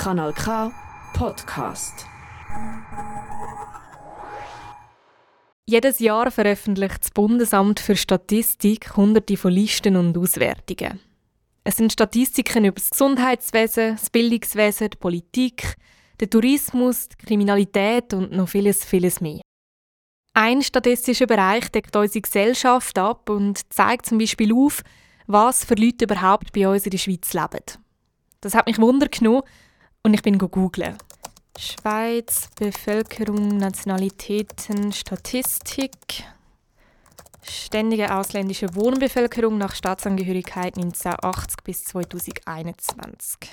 Kanal K Podcast. Jedes Jahr veröffentlicht das Bundesamt für Statistik hunderte von Listen und Auswertungen. Es sind Statistiken über das Gesundheitswesen, das Bildungswesen, die Politik, den Tourismus, die Kriminalität und noch vieles, vieles mehr. Ein statistischer Bereich deckt unsere Gesellschaft ab und zeigt zum Beispiel auf, was für Leute überhaupt bei uns in der Schweiz leben. Das hat mich Wunder genommen und ich bin googeln. Schweiz, Bevölkerung, Nationalitäten, Statistik. Ständige ausländische Wohnbevölkerung nach Staatsangehörigkeit 1980 bis 2021.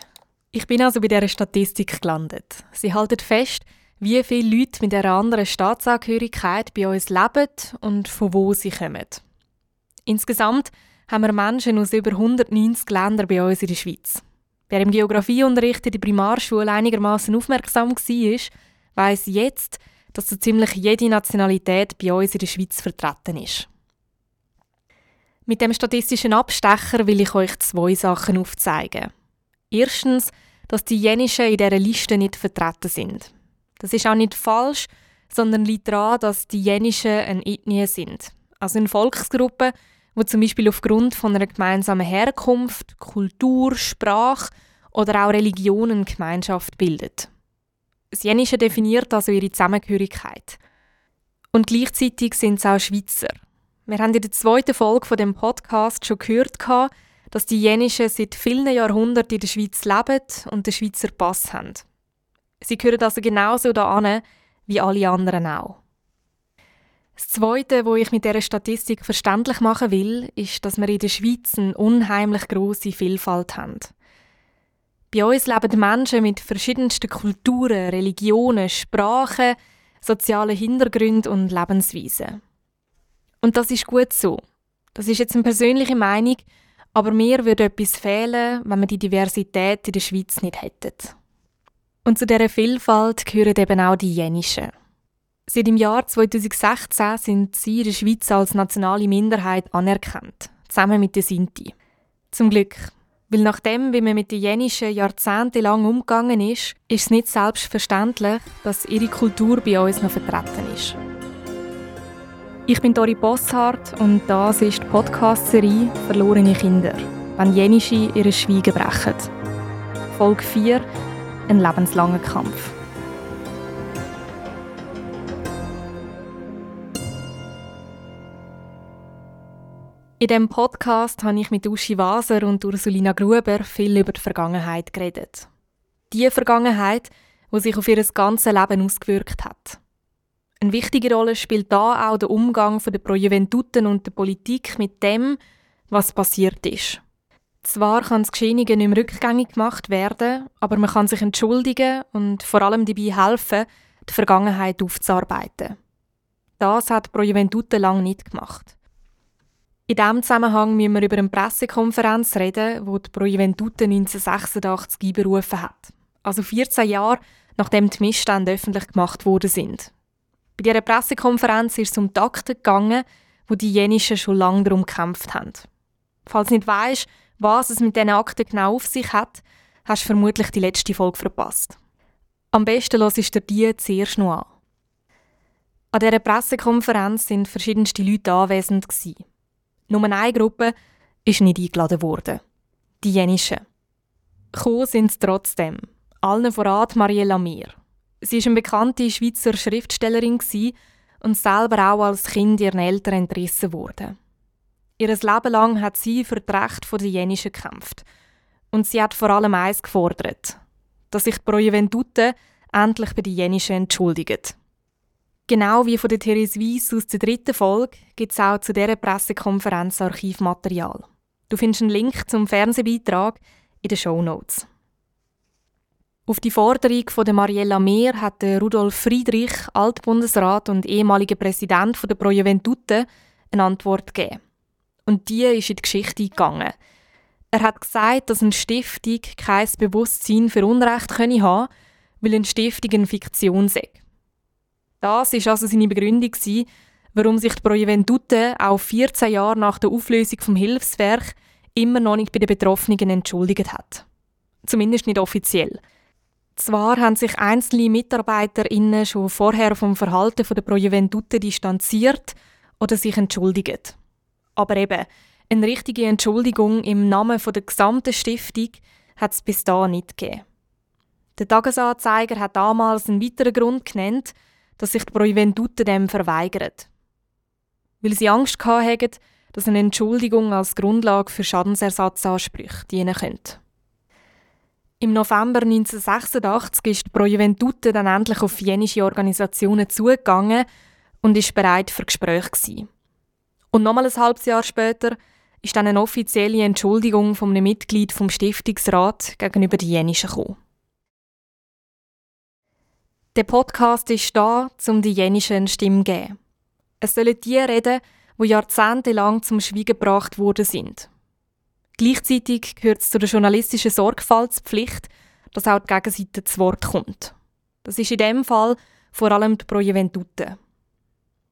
Ich bin also bei dieser Statistik gelandet. Sie halten fest, wie viele Leute mit einer anderen Staatsangehörigkeit bei uns leben und von wo sie kommen. Insgesamt haben wir Menschen aus über 190 Ländern bei uns in der Schweiz. Wer im Geografieunterricht in der Primarschule einigermaßen aufmerksam war, weiß jetzt, dass so ziemlich jede Nationalität bei uns in der Schweiz vertreten ist. Mit dem statistischen Abstecher will ich euch zwei Sachen aufzeigen. Erstens, dass die Jenischen in dieser Liste nicht vertreten sind. Das ist auch nicht falsch, sondern liegt daran, dass die Jenischen eine Ethnie sind. Also eine Volksgruppe, die zum Beispiel aufgrund von einer gemeinsamen Herkunft, Kultur, Sprache oder auch Religion eine Gemeinschaft bildet. Das Jenische definiert also ihre Zusammengehörigkeit. Und gleichzeitig sind es auch Schweizer. Wir haben in der zweiten Folge von dem Podcast schon gehört, dass die Jenischen seit vielen Jahrhunderten in der Schweiz leben und den Schweizer Pass haben. Sie gehören also genauso da wie alle anderen auch. Das Zweite, wo ich mit dieser Statistik verständlich machen will, ist, dass wir in der Schweiz eine unheimlich große Vielfalt haben. Bei uns leben Menschen mit verschiedensten Kulturen, Religionen, Sprachen, sozialen Hintergründen und Lebensweisen. Und das ist gut so. Das ist jetzt eine persönliche Meinung, aber mir würde etwas fehlen, wenn wir die Diversität in der Schweiz nicht hätten. Und zu dieser Vielfalt gehören eben auch die Jenischen. Seit dem Jahr 2016 sind sie in der Schweiz als nationale Minderheit anerkannt, zusammen mit den Sinti. Zum Glück. Weil nachdem, wie man mit den Jenischen jahrzehntelang umgegangen ist, ist es nicht selbstverständlich, dass ihre Kultur bei uns noch vertreten ist. Ich bin Dori Bosshardt und das ist die Podcast-Serie «Verlorene Kinder», wenn Jenische ihre Schweigen brechen. Folge 4 «Ein lebenslanger Kampf». In diesem Podcast habe ich mit Uschi Waser und Ursulina Gruber viel über die Vergangenheit geredet. Die Vergangenheit, die sich auf ihr ganzes Leben ausgewirkt hat. Eine wichtige Rolle spielt da auch der Umgang der Pro-Juventuten und der Politik mit dem, was passiert ist. Zwar kann das Geschehene nicht mehr rückgängig gemacht werden, aber man kann sich entschuldigen und vor allem dabei helfen, die Vergangenheit aufzuarbeiten. Das hat Pro Juventute lange nicht gemacht. In diesem Zusammenhang müssen wir über eine Pressekonferenz reden, die die Pro Juventute 1986 einberufen hat. Also 14 Jahre, nachdem die Missstände öffentlich gemacht worden sind. Bei dieser Pressekonferenz ist es um die Akten gegangen, wo die Jenischen schon lange darum gekämpft haben. Falls du nicht weißt, was es mit diesen Akten genau auf sich hat, hast du vermutlich die letzte Folge verpasst. Am besten hörst du dir die zuerst noch an. An dieser Pressekonferenz sind verschiedenste Leute anwesend. Gewesen. Nur eine Gruppe ist nicht eingeladen worden. Die Jenischen. Gekommen sind sie trotzdem. Allen voran Mariella Mir. Sie war eine bekannte Schweizer Schriftstellerin und selber auch als Kind ihren Eltern entrissen worden. Ihr Leben lang hat sie für das Recht der Jenischen gekämpft. Und sie hat vor allem eins gefordert, dass sich die Pro Juventute endlich bei den Jenischen entschuldigt. Genau wie von der Therese Weiss aus der dritten Folge gibt es auch zu dieser Pressekonferenz Archivmaterial. Du findest einen Link zum Fernsehbeitrag in den Show Notes. Auf die Forderung von Mariella Mehr hat Rudolf Friedrich, Altbundesrat und ehemaliger Präsident der Pro Juventute, eine Antwort gegeben. Und die ist in die Geschichte gegangen. Er hat gesagt, dass eine Stiftung kein Bewusstsein für Unrecht könne haben, weil eine Stiftung eine Fiktion sei. Das war also seine Begründung, warum sich die Pro Juventute auch 14 Jahre nach der Auflösung vom Hilfswerk immer noch nicht bei den Betroffenen entschuldigt hat. Zumindest nicht offiziell. Zwar haben sich einzelne MitarbeiterInnen schon vorher vom Verhalten der Pro Juventute distanziert oder sich entschuldigt. Aber eben, eine richtige Entschuldigung im Namen der gesamten Stiftung hat es bis dahin nicht gegeben. Der Tagesanzeiger hat damals einen weiteren Grund genannt, dass sich die Pro Juventute dem verweigert. Weil sie Angst hatten, dass eine Entschuldigung als Grundlage für Schadensersatzansprüche dienen könnte. Im November 1986 ist die Pro Juventute dann endlich auf jenische Organisationen zugegangen und ist bereit für Gespräche gewesen. Und nochmal ein halbes Jahr später ist dann eine offizielle Entschuldigung von einem Mitglied vom Stiftungsrat gegenüber den Jenischen gekommen. Der Podcast ist da, um die Jenischen eine Stimme zu geben. Es sollen die reden, die jahrzehntelang zum Schweigen gebracht worden sind. Gleichzeitig gehört es zu der journalistischen Sorgfaltspflicht, dass auch die Gegenseite zu Wort kommt. Das ist in dem Fall vor allem die Pro Juventute.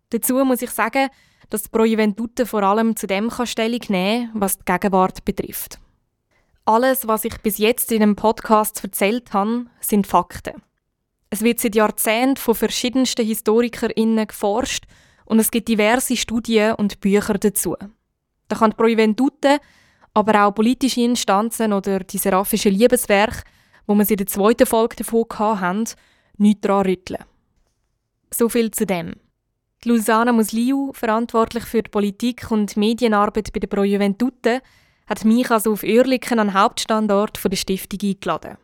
Dazu muss ich sagen, dass die Pro Juventute vor allem zu dem Stellung nehmen kann, was die Gegenwart betrifft. Alles, was ich bis jetzt in dem Podcast erzählt habe, sind Fakten. Es wird seit Jahrzehnten von verschiedensten HistorikerInnen geforscht und es gibt diverse Studien und Bücher dazu. Da kann die Pro Juventute aber auch politische Instanzen oder die seraphischen Liebeswerke, wo wir in der zweiten Folge davon hatten, nichts daran rütteln. So viel zu dem. Die Lusana Musliu, verantwortlich für die Politik und Medienarbeit bei der Pro Juventute, hat mich also auf Oerlikon an den Hauptstandort der Stiftung eingeladen.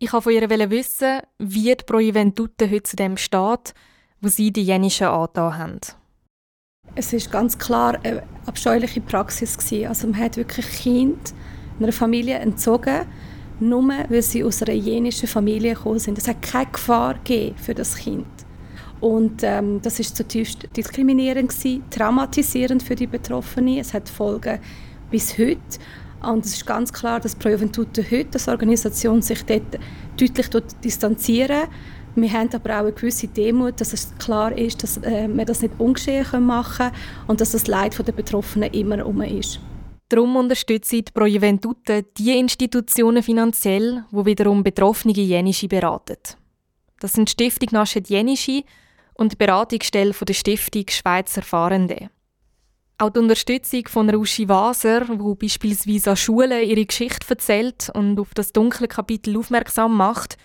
Ich wollte von ihr wissen, wie die Pro Juventute heute zu dem steht, wo sie die jenischen angetan haben. Es ist ganz klar eine abscheuliche Praxis. Also man hat wirklich Kind einer Familie entzogen, nur weil sie aus einer jenischen Familie gekommen sind. Es hat keine Gefahr für das Kind. Und ähm, das ist zutiefst diskriminierend traumatisierend für die Betroffenen. Es hat Folgen bis heute. Und es ist ganz klar, dass Pro Juventute heute als Organisation sich dort deutlich distanzieren wir haben aber auch eine gewisse Demut, dass es klar ist, dass äh, wir das nicht ungeschehen machen können und dass das Leid der Betroffenen immer um ist. Darum unterstützt die Pro Juventute die Institutionen finanziell, wo wiederum Betroffene Jenische beraten. Das sind die Stiftung Naschet Jenische und die Beratungsstelle der Stiftung Schweizer Fahrende. Auch die Unterstützung von Ruschi Waser, wo beispielsweise an Schulen ihre Geschichte erzählt und auf das dunkle Kapitel aufmerksam macht,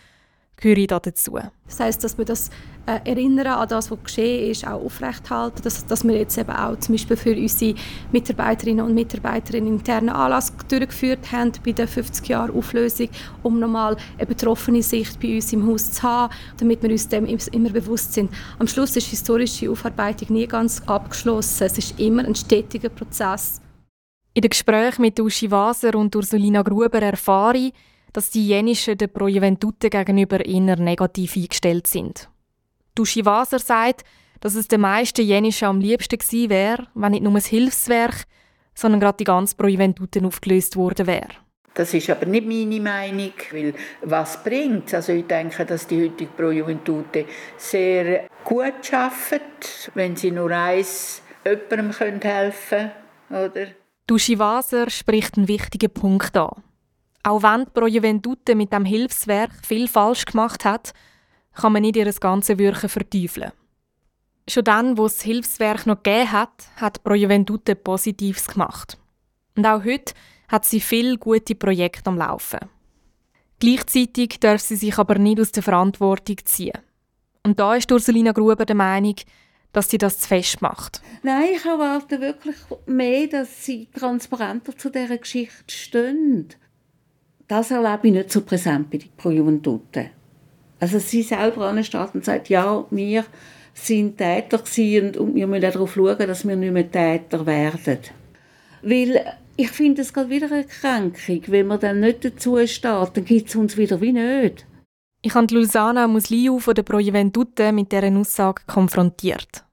gehöre da dazu. Das heisst, dass wir das äh, Erinnern an das, was geschehen ist, auch aufrechthalten, dass, dass wir jetzt eben auch zum Beispiel für unsere Mitarbeiterinnen und Mitarbeiter einen internen Anlass durchgeführt haben bei der 50 Jahre Auflösung, um nochmal eine betroffene Sicht bei uns im Haus zu haben, damit wir uns dem immer bewusst sind. Am Schluss ist die historische Aufarbeitung nie ganz abgeschlossen. Es ist immer ein stetiger Prozess. In den Gesprächen mit Uschi Waser und Ursulina Gruber erfahre ich, dass die Jenischen der Pro Juventute gegenüber eher negativ eingestellt sind. Duschi Waser sagt, dass es den meisten Jenischen am liebsten gewesen wäre, wenn nicht nur ein Hilfswerk, sondern gerade die ganze Pro Juventute aufgelöst worden wäre. Das ist aber nicht meine Meinung, weil was bringt Also ich denke, dass die heutige Pro Juventute sehr gut arbeitet, wenn sie nur eins jemandem helfen können. Oder? Duschi Waser spricht einen wichtigen Punkt an. Auch wenn Pro Juventute mit dem Hilfswerk viel falsch gemacht hat, kann man nicht ihr ganzes Wirken verteufeln. Schon dann, wo es Hilfswerk noch gegeben hat, hat Pro Juventute Positives gemacht. Und auch heute hat sie viele gute Projekte am Laufen. Gleichzeitig darf sie sich aber nicht aus der Verantwortung ziehen. Und da ist Ursulina Gruber der Meinung, dass sie das zu fest macht. Nein, ich erwarte wirklich mehr, dass sie transparenter zu dieser Geschichte stehen das erlebe ich nicht so präsent bei Pro Juventute. Also sie selber ansteht und sagt, ja, wir sind Täter und, wir müssen darauf schauen, dass wir nicht mehr Täter werden. Weil ich finde es gerade wieder eine Kränkung. Wenn man dann nicht dazu steht, dann gibt es uns wieder wie nicht. Ich habe Lusana Musliu von der Pro Juventute mit dieser Aussage konfrontiert.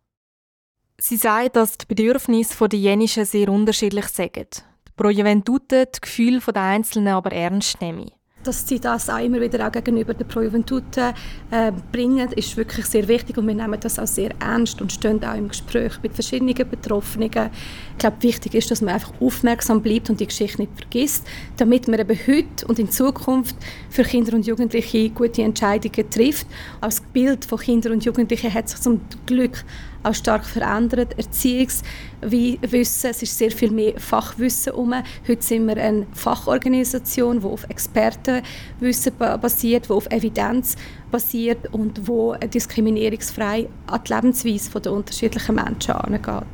Sie sagt, dass die Bedürfnisse der Jenischen sehr unterschiedlich sind. Pro Juventute die Gefühle der Einzelnen aber ernst nehme. Dass sie das auch immer wieder auch gegenüber der Pro Juventute äh, bringen, ist wirklich sehr wichtig und wir nehmen das auch sehr ernst und stehen auch im Gespräch mit verschiedenen Betroffenen. Ich glaube, wichtig ist, dass man einfach aufmerksam bleibt und die Geschichte nicht vergisst, damit man eben heute und in Zukunft für Kinder und Jugendliche gute Entscheidungen trifft. Auch das Bild von Kindern und Jugendlichen hat sich zum Glück auch stark verändert. Erziehungswissen, es ist sehr viel mehr Fachwissen um. Heute sind wir eine Fachorganisation, die auf Expertenwissen basiert, die auf Evidenz basiert und wo diskriminierungsfrei an die Lebensweise der unterschiedlichen Menschen angeht.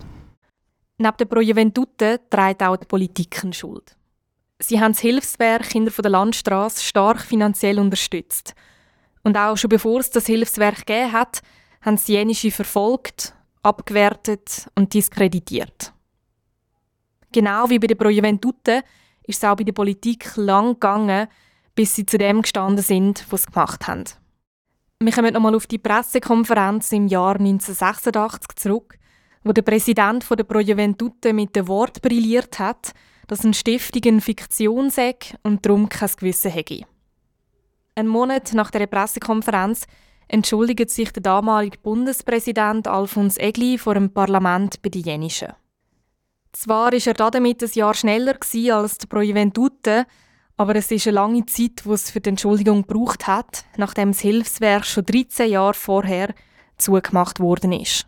Neben der Pro Juventute trägt auch die Politik eine Schuld. Sie haben das Hilfswerk Kinder von der Landstraße stark finanziell unterstützt. Und auch schon bevor es das Hilfswerk gegeben hat, haben sie jenische verfolgt, abgewertet und diskreditiert. Genau wie bei der Pro Juventute ist es auch bei der Politik lang gegangen, bis sie zu dem gestanden sind, was sie gemacht haben. Wir kommen nochmal auf die Pressekonferenz im Jahr 1986 zurück, wo der Präsident der Pro Juventute mit dem Wort brilliert hat, dass eine Stiftung eine Fiktion sei und darum kein Gewissen hätte. Ein Monat nach der Pressekonferenz entschuldigt sich der damalige Bundespräsident Alfons Egli vor dem Parlament bei den Jenischen. Zwar war er damit ein Jahr schneller als die Pro aber es ist eine lange Zeit, die es für die Entschuldigung gebraucht hat, nachdem das Hilfswerk schon 13 Jahre vorher zugemacht worden ist.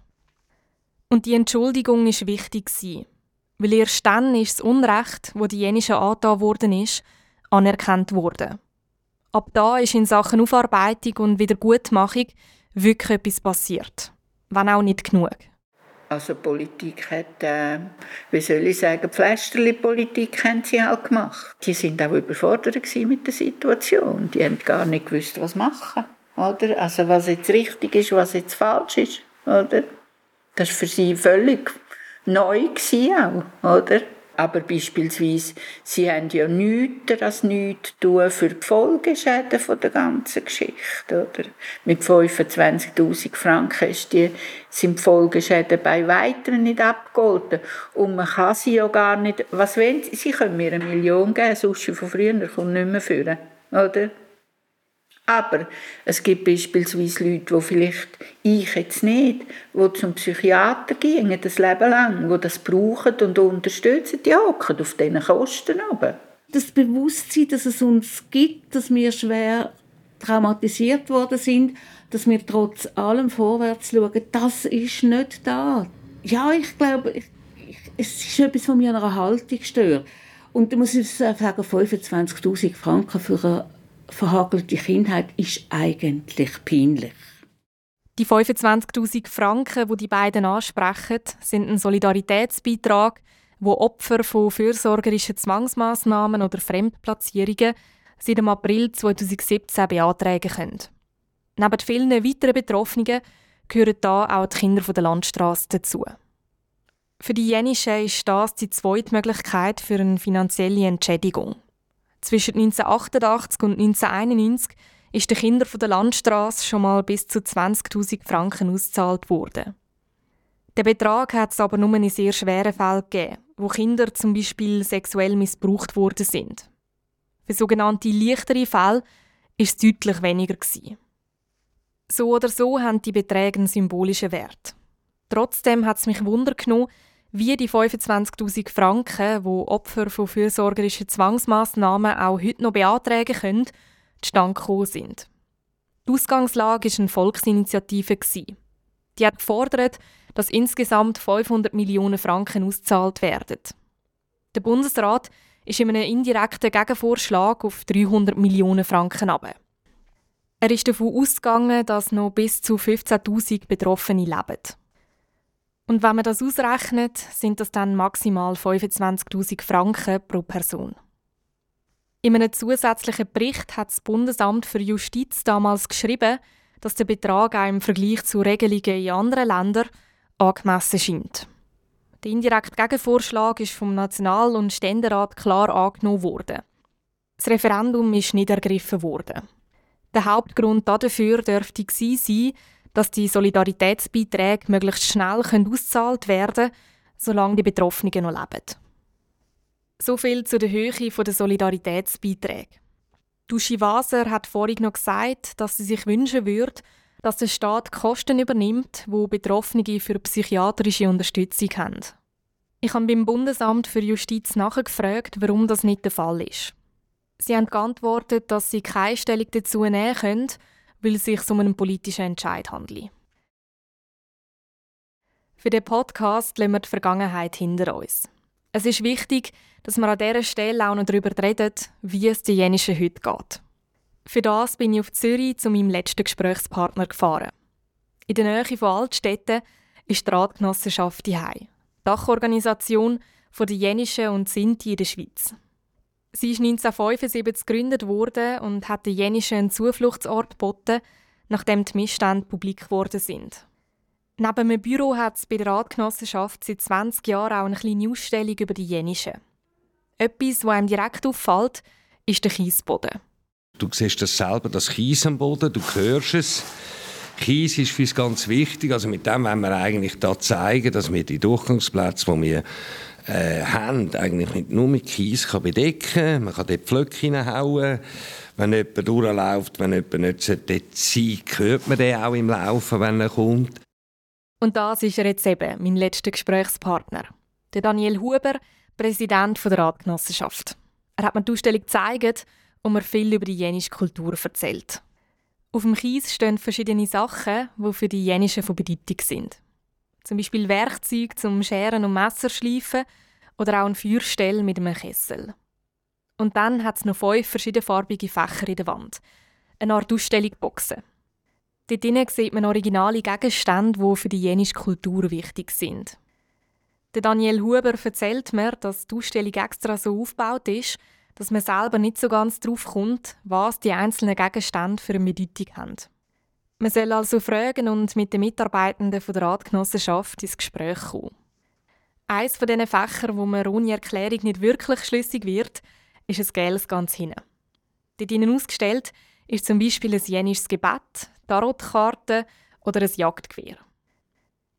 Und die Entschuldigung ist wichtig weil erst dann ist das Unrecht, wo die Jenischen angetan worden ist, anerkannt worden. Ab da ist in Sachen Aufarbeitung und Wiedergutmachung wirklich etwas passiert. Wenn auch nicht genug. Also Politik hat, äh, wie soll ich sagen, Pflasterli-Politik haben sie auch gemacht. Die sind auch überfordert mit der Situation. Die haben gar nicht gewusst, was machen. Oder? Also was jetzt richtig ist, was jetzt falsch ist. Oder? Das war für sie völlig neu auch, oder? Aber beispielsweise, sie haben ja nichts als nichts tun für die Folgeschäden der ganzen Geschichte. Oder? Mit 25'000 Franken ist die, sind die Folgeschäden bei weiteren nicht abgegolten. Und man kann sie ja gar nicht, was wollen sie? Sie können mir eine Million geben, sonst von früher kommt nicht mehr führen. Oder? Aber es gibt beispielsweise Leute, die vielleicht ich jetzt nicht, die zum Psychiater gehen, das Leben lang, die das brauchen und unterstützen, die hocken auf diesen Kosten oben. Das Bewusstsein, dass es uns gibt, dass wir schwer traumatisiert worden sind, dass wir trotz allem vorwärts schauen, das ist nicht da. Ja, ich glaube, ich, es ist etwas, an einer Haltung stört. Und da muss ich sagen, 25'000 Franken für eine verhagelte Kindheit ist eigentlich peinlich. Die 25.000 Franken, die, die beiden ansprechen, sind ein Solidaritätsbeitrag, wo Opfer von fürsorgerischen Zwangsmaßnahmen oder Fremdplatzierungen seit dem April 2017 beantragen können. Neben vielen weiteren Betroffenen gehören da auch die Kinder der Landstraße dazu. Für die Jenischen ist das die zweite Möglichkeit für eine finanzielle Entschädigung. Zwischen 1988 und 1991 ist den Kindern der Landstraße schon mal bis zu 20.000 Franken ausgezahlt worden. Der Betrag hat es aber nur in sehr schweren Fällen gegeben, wo Kinder zum Beispiel sexuell missbraucht worden sind. Für sogenannte leichtere Fälle ist es deutlich weniger gewesen. So oder so haben die Beträge einen symbolischen Wert. Trotzdem hat es mich Wunder genommen, wie die 25.000 Franken, wo Opfer von fürsorgerischen Zwangsmaßnahmen auch heute noch beantragen können, zustande sind. Die Ausgangslage war eine Volksinitiative. Die hat gefordert, dass insgesamt 500 Millionen Franken ausgezahlt werden. Der Bundesrat ist in einem indirekten Gegenvorschlag auf 300 Millionen Franken ab. Er ist davon ausgegangen, dass noch bis zu 15.000 Betroffene leben. Und wenn man das ausrechnet, sind das dann maximal 25.000 Franken pro Person. In einem zusätzlichen Bericht hat das Bundesamt für Justiz damals geschrieben, dass der Betrag auch im Vergleich zu Regelungen in anderen Ländern angemessen scheint. Der indirekte Gegenvorschlag ist vom National- und Ständerat klar angenommen worden. Das Referendum ist nicht ergriffen worden. Der Hauptgrund dafür dürfte sein, dass die Solidaritätsbeiträge möglichst schnell ausgezahlt werden können, solange die Betroffenen noch leben. So viel zu der Höhe der Solidaritätsbeiträge. Duschi Waser hat vorhin noch gesagt, dass sie sich wünschen würde, dass der Staat Kosten übernimmt, wo Betroffene für psychiatrische Unterstützung haben. Ich habe beim Bundesamt für Justiz nachgefragt, warum das nicht der Fall ist. Sie haben geantwortet, dass sie keine Stellung dazu nehmen können, weil es sich um einen politischen Entscheid handelt. Für den Podcast lassen wir die Vergangenheit hinter uns. Es ist wichtig, dass wir an dieser Stelle auch noch darüber reden, wie es den Jenischen heute geht. Für das bin ich auf Zürich zu meinem letzten Gesprächspartner gefahren. In der Nähe von Altstädten ist die Ratgenossenschaft die Dachorganisation der Jenischen und Sinti in der Schweiz. Sie ist 1975 gegründet worden und hat den Jenischen einen Zufluchtsort geboten, nachdem die Missstände publik geworden sind. Neben einem Büro hat es bei der Ratgenossenschaft seit 20 Jahren auch eine kleine Ausstellung über die Jenischen. Etwas, was einem direkt auffällt, ist der Kiesboden. Du siehst das selber, das Kies am Boden, du hörst es. Kies ist für uns ganz wichtig. Also mit dem wollen wir eigentlich da zeigen, dass wir die Durchgangsplätze, die wir äh, haben, eigentlich mit, nur mit Kies kann bedecken. Man kann dort Pflöcke hineinhauen. Wenn jemand durchläuft, wenn jemand nicht dort sein hört man den auch im Laufen, wenn er kommt. Und das ist er jetzt eben, mein letzter Gesprächspartner. Der Daniel Huber, Präsident der Ratgenossenschaft. Er hat mir die Ausstellung gezeigt und mir viel über die jenische Kultur erzählt. Auf dem Kies stehen verschiedene Sachen, die für die Jenischen von Bedeutung sind. Zum Beispiel Werkzeuge zum Scheren und Messer schleifen oder auch ein Feuerstell mit einem Kessel. Und dann hat es noch fünf verschiedenfarbige Fächer in der Wand. Eine Art Ausstellungsboxen. Dort drinnen sieht man originale Gegenstände, die für die jenische Kultur wichtig sind. Der Daniel Huber erzählt mir, dass die Ausstellung extra so aufgebaut ist, dass man selber nicht so ganz drauf kommt, was die einzelnen Gegenstände für eine Bedeutung haben. Man soll also fragen und mit den Mitarbeitenden der Ratgenossenschaft ins Gespräch kommen. Eines von diesen Fächern, wo man ohne Erklärung nicht wirklich schlüssig wird, ist ein Gels ganz hinten. Dort ihnen ausgestellt ist zum Beispiel ein jenisches Gebet, Tarotkarte oder ein Jagdgewehr.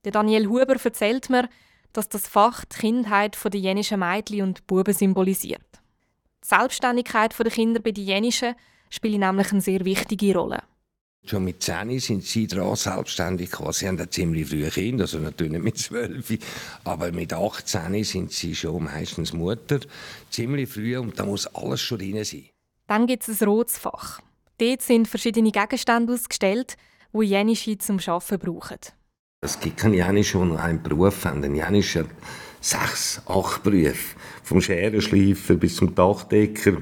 Der Daniel Huber erzählt mir, dass das Fach die Kindheit der jenischen Mädchen und Buben symbolisiert. Die Selbstständigkeit der Kinder bei den Jenischen spielt nämlich eine sehr wichtige Rolle. Schon mit 10 sind sie dran, selbstständig geworden. Sie haben ein ziemlich frühe Kinder, also natürlich nicht mit 12, aber mit 18 sind sie schon meistens Mutter. Ziemlich früh und da muss alles schon drin sein. Dann gibt es ein rotes Fach. Dort sind verschiedene Gegenstände ausgestellt, die Jenische zum Arbeiten brauchen. Es gibt keine Jenische, die nur einen Beruf haben. Ein Jenische hat sechs, acht Berufe. Vom Scherenschleifer bis zum Dachdecker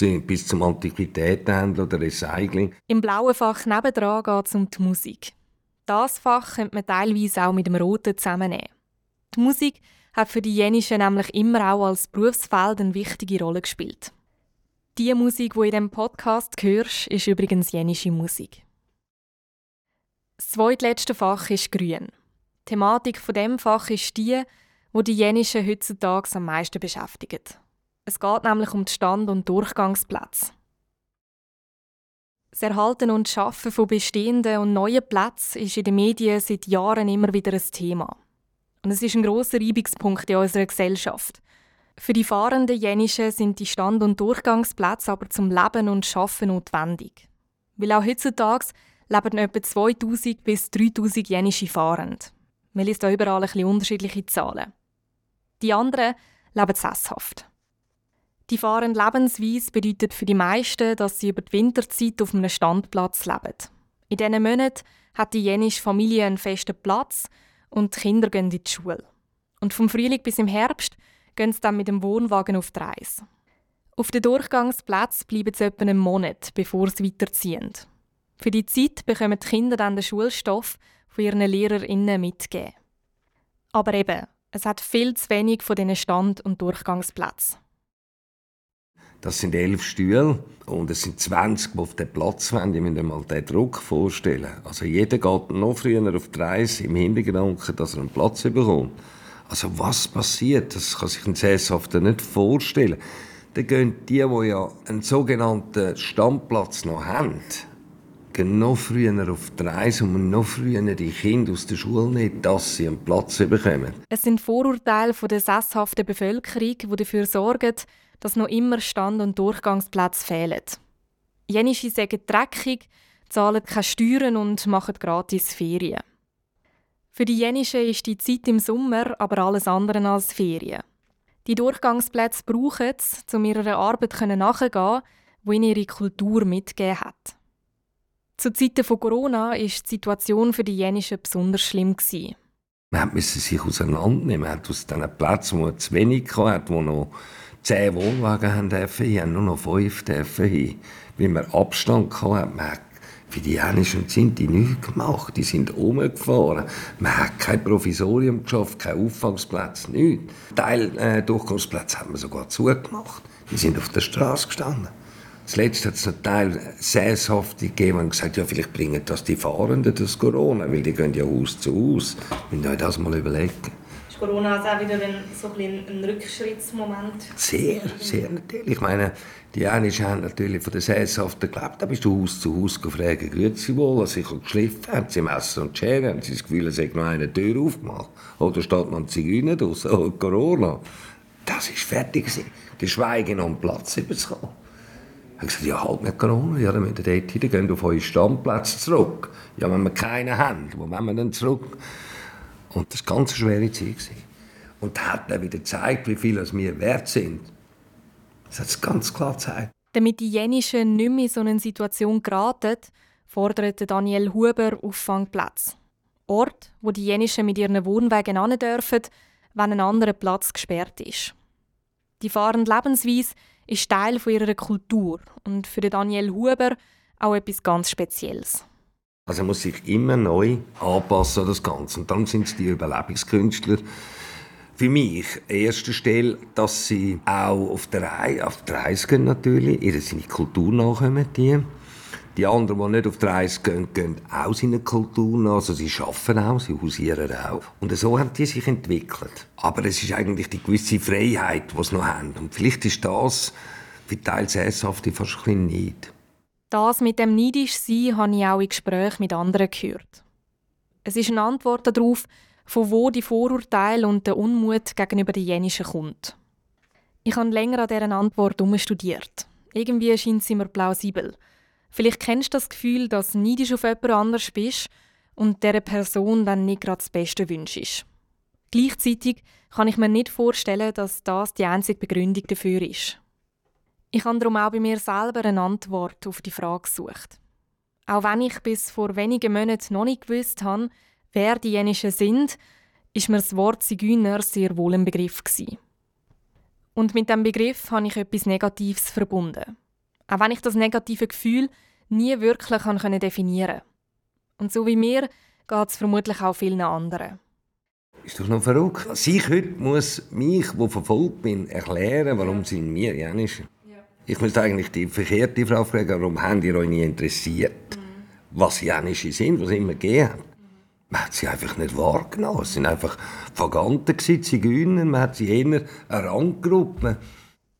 bis zum Antiquitätenhändler oder Recycling. Im blauen Fach nebendran geht es um die Musik. Das Fach könnte man teilweise auch mit dem roten zusammennehmen. Die Musik hat für die Jenischen nämlich immer auch als Berufsfeld eine wichtige Rolle gespielt. Die Musik, die in diesem Podcast hörst, ist übrigens jenische Musik. Das zweitletzte Fach ist Grün. Die Thematik von dem Fach ist die, wo die Jenischen heutzutage am meisten beschäftigt. Es geht nämlich um die Stand- und Durchgangsplätze. Das Erhalten und Schaffen von bestehenden und neuen Plätzen ist in den Medien seit Jahren immer wieder ein Thema. Und es ist ein grosser Reibungspunkt in unserer Gesellschaft. Für die fahrenden Jenischen sind die Stand- und Durchgangsplätze aber zum Leben und Schaffen notwendig. Weil auch heutzutage leben etwa 2000 bis 3000 Jenische fahrend. Man liest da überall ein bisschen unterschiedliche Zahlen. Die anderen leben sesshaft. Die fahrende Lebensweise bedeutet für die meisten, dass sie über die Winterzeit auf einem Standplatz leben. In diesen Monaten hat die jenische Familie einen festen Platz und die Kinder gehen in die Schule. Und vom Frühling bis im Herbst gehen sie dann mit dem Wohnwagen auf die Reise. Auf den Durchgangsplatz bleiben sie etwa einen Monat, bevor sie weiterziehen. Für die Zeit bekommen die Kinder dann den Schulstoff von ihren LehrerInnen mitgegeben. Aber eben, es hat viel zu wenig von diesen Stand- und Durchgangsplätzen. Das sind elf Stühle und es sind 20, die auf den Platz wollen. Ich muss mir mal den Druck vorstellen. Also jeder geht noch früher auf die Reise im Hintergedanken, dass er einen Platz bekommt. Also was passiert, das kann sich ein Sesshafter nicht vorstellen. Dann gehen die, die ja einen sogenannten Standplatz noch haben, gehen noch früher auf die Reise und noch früher die Kinder aus der Schule nicht, dass sie einen Platz bekommen. Es sind Vorurteile von der sesshaften Bevölkerung, die dafür sorgen, dass noch immer Stand- und Durchgangsplätze fehlen. Jenische sagen dreckig, zahlen keine Steuern und machen gratis Ferien. Für die Jenischen ist die Zeit im Sommer aber alles andere als Ferien. Die Durchgangsplätze brauchen sie, um ihrer Arbeit nachzugehen, die ihnen ihre Kultur mitgegeben hat. Zu Zeiten von Corona war die Situation für die Jenischen besonders schlimm. Man musste sich auseinandernehmen. Man hat aus diesen Plätzen, wo zu wenig hatte, wo noch zehn Wohnwagen haben dürfen, nur noch fünf dürfen. Weil man Abstand hatte. Man hat für die Jenischen sind die nichts gemacht. Die sind umgefahren. Man hat kein Provisorium geschafft, kein Auffangsplatz, nichts. Teil äh, Durchgangsplätze haben wir sogar zugemacht. Die sind auf der Straße gestanden. Zuletzt hat es einen Teil Sesshafte gegeben und gesagt, ja, vielleicht bringen das die Fahrenden das Corona, weil die gehen ja Haus zu Haus. Müssen euch das mal überlegen. Ist Corona also auch wieder ein, so ein, ein Rückschrittsmoment? Sehr, sehr natürlich. Ich meine, die einen haben natürlich von den Sesshaften gelebt, da bist du Haus zu Haus gefragt, grüezi wohl, was ich geschliffen haben sie Messer und Schere, haben sie das Gefühl, es hätte noch eine Tür aufgemacht. Oder steht ein Zigeuner draus, oh, Corona. Das ist fertig Die Schweigen um Platz überzukommen. Ich habe gesagt, ja, halt nicht Corona. Ja, dann müsst ihr dort hin, gehen auf eure Standplätze zurück. Ja, wenn wir keinen haben, wo wollen wir denn zurück? Und das war eine ganz schwere Zeit. Und das hat dann wieder gezeigt, wie viel wir wert sind. Das hat es ganz klar gezeigt. Damit die Jenischen nicht mehr in so eine Situation geraten, fordert Daniel Huber Auffangplatz. Ort, wo die Jenischen mit ihren Wohnwagen hin dürfen, wenn ein anderer Platz gesperrt ist. Die fahrende Lebensweise ist Teil ihrer Kultur und für Daniel Huber auch etwas ganz Spezielles. Also er muss sich immer neu anpassen an das Ganze. Und dann sind es die Überlebungskünstler. Für mich an erster Stelle, dass sie auch auf der Reise, auf der Reise gehen natürlich, ihre Kultur nachkommen, die. Die anderen, die nicht auf die Reise gehen, gehen auch seine Kultur nach. Also sie arbeiten auch, sie hausieren auch. Und so haben die sich entwickelt. Aber es ist eigentlich die gewisse Freiheit, die sie noch haben. Und vielleicht ist das für teils Sesshafte fast ein bisschen Neid. Das mit dem neidisch sein habe ich auch in Gesprächen mit anderen gehört. Es ist eine Antwort darauf, von wo die Vorurteile und der Unmut gegenüber den Jenischen kommt. Ich habe länger an dieser Antwort studiert. Irgendwie scheint sie mir plausibel. Vielleicht kennst du das Gefühl, dass du neidisch auf jemand anders bist und dieser Person dann nicht gerade das Beste wünschst. Gleichzeitig kann ich mir nicht vorstellen, dass das die einzige Begründung dafür ist. Ich habe darum auch bei mir selber eine Antwort auf die Frage gesucht. Auch wenn ich bis vor wenigen Monaten noch nicht gewusst habe, wer die Jenischen sind, ist mir das Wort Zigeuner sehr wohl ein Begriff gewesen. Und mit dem Begriff habe ich etwas Negatives verbunden. Auch wenn ich das negative Gefühl nie wirklich können definieren Und so wie mir geht es vermutlich auch vielen anderen. Ist doch noch verrückt. Also ich heute muss mich, wo verfolgt bin, erklären, warum sind wir Janische. Ja. Ich müsste eigentlich die verkehrte Frage fragen, warum haben die euch nie interessiert, mhm. was Janische sind, was immer gegeben hat. Man hat sie einfach nicht wahrgenommen. Es sind einfach Vaganten, Zigeuner, man hat sie eher eine Randgruppe.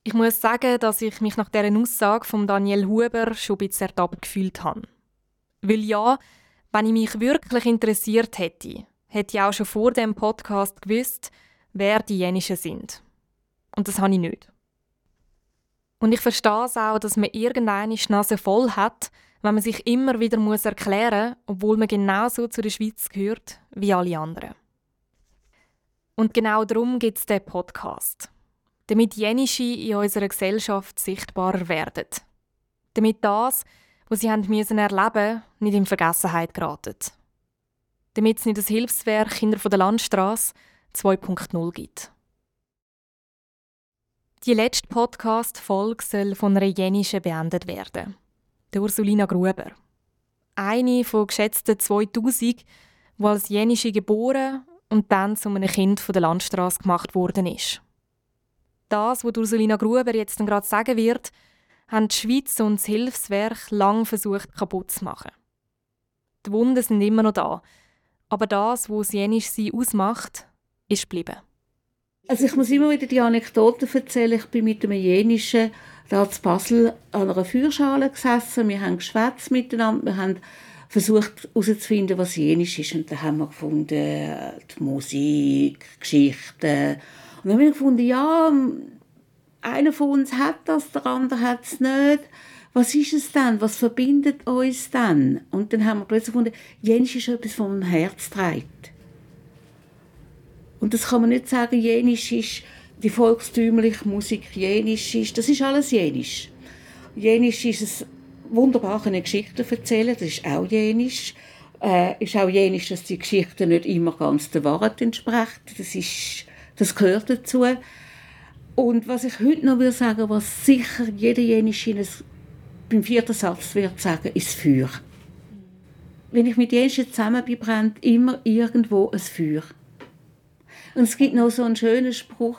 Ich muss sagen, dass ich mich nach dieser Aussage von Daniel Huber schon ein bisschen ertappt gefühlt habe. Weil ja, wenn ich mich wirklich interessiert hätte, hätte ich auch schon vor dem Podcast gewusst, wer die Jenischen sind. Und das habe ich nicht. Und ich verstehe es auch, dass man irgendeine Nase voll hat, wenn man sich immer wieder muss erklären muss, obwohl man genauso zu der Schweiz gehört wie alle anderen. Und genau darum gibt es diesen Podcast damit jenische in unserer Gesellschaft sichtbarer werden. Damit das, was sie haben müssen erleben, nicht in Vergessenheit geraten. Damit es nicht das Hilfswerk Kinder von der Landstraße 2.0 gibt. Die letzte Podcast-Folge soll von einer Jenischen beendet werden. Der Ursulina Gruber. Eine von geschätzten 2000, die als Jenische geboren und dann zu einem Kind von der Landstraße gemacht worden ist das, was Ursulina Gruber jetzt gerade sagen wird, haben die Schweiz und das Hilfswerk lang versucht kaputt zu machen. Die Wunden sind immer noch da, aber das, was Jenisch sie ausmacht, ist geblieben. Also ich muss immer wieder die Anekdote erzählen. Ich bin mit einem Jenischen da zu Basel an einer Feuerschale gesessen. Wir haben geschwätzt miteinander. Wir haben versucht herauszufinden, was Jenisch ist. Und da haben wir gefunden, die Musik, Geschichten und dann habe ich gefunden, ja, einer von uns hat das, der andere hat es nicht. was ist es dann? Was verbindet uns dann? Und dann haben wir plötzlich gefunden, Jenisch ist etwas, was mein Herz trägt. Und das kann man nicht sagen, Jenisch ist die volkstümliche Musik, Jenisch ist, das ist alles Jenisch. Jenisch ist es wunderbar eine Geschichte erzählen, das ist auch Jenisch. Äh, ist auch jenisch, dass die Geschichte nicht immer ganz der Wahrheit entspricht. Das, ist, das gehört dazu. Und was ich heute noch will sagen, was sicher jeder jenisch beim vierten Satz wird sagen, ist Feuer. Wenn ich mit Jenischen zusammen bin, brennt immer irgendwo ein Feuer. Und es gibt noch so einen schönen Spruch,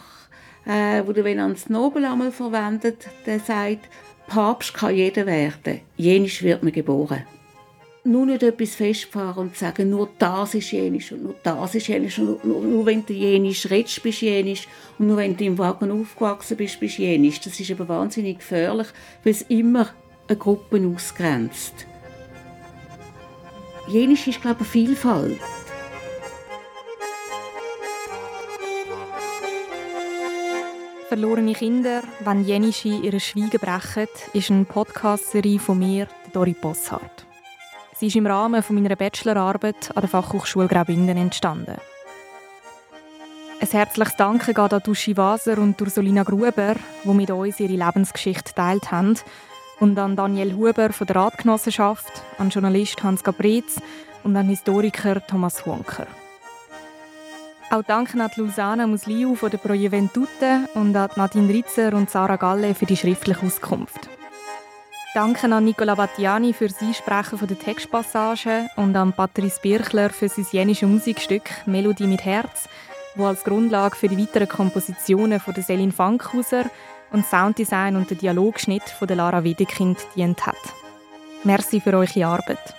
äh, der Venanz Nobel einmal verwendet, der sagt, Papst kann jeder werden, jenisch wird man geboren nur nicht etwas festfahren und sagen, nur das ist jenisch und nur das ist jenisch und nur, nur wenn du jenisch redest, bist jenisch und nur wenn du im Wagen aufgewachsen bist, bist jenisch. Das ist aber wahnsinnig gefährlich, weil es immer eine Gruppe ausgrenzt. Jenisch ist, glaube ich, eine Vielfalt. Verlorene Kinder, wenn Jenische ihre Schweigen brechen, ist eine Podcast-Serie von mir, Dori Bosshardt. Sie ist im Rahmen meiner Bachelorarbeit an der Fachhochschule Graubünden entstanden. Ein herzliches Danke geht an Duschi Waser und Ursulina Gruber, die mit uns ihre Lebensgeschichte teilt haben, und an Daniel Huber von der Ratgenossenschaft, an Journalist Hans Gabretz und an Historiker Thomas Honker. Auch danke an Lusana Musliu von der Pro Juventute und an Nadine Ritzer und Sarah Galle für die schriftliche Auskunft. Danke an Nicola Battiani für das Einsprechen der Textpassagen und an Patrice Birchler für sein jenische Musikstück «Melodie mit Herz», wo als Grundlage für die weiteren Kompositionen von der Selin Fankhauser und Sounddesign und der Dialogschnitt von der Lara Wedekind dient hat. Merci für eure Arbeit.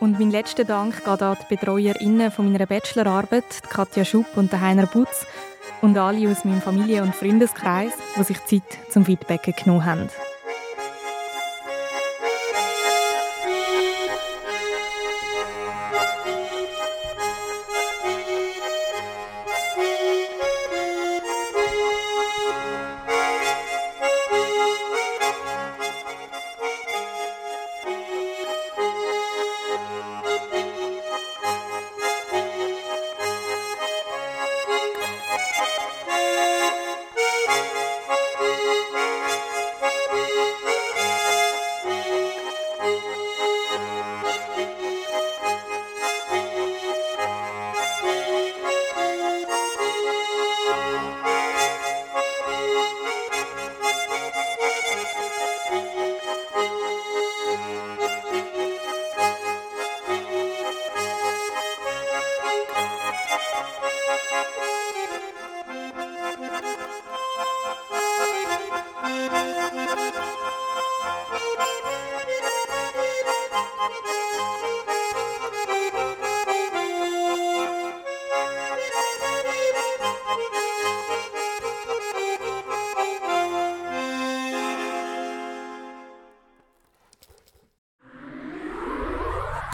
Und mein letzter Dank geht an die BetreuerInnen von meiner Bachelorarbeit, Katja Schupp und Heiner Butz, und alle aus meinem Familie- und Freundeskreis, die sich Zeit zum Feedbacken genommen haben.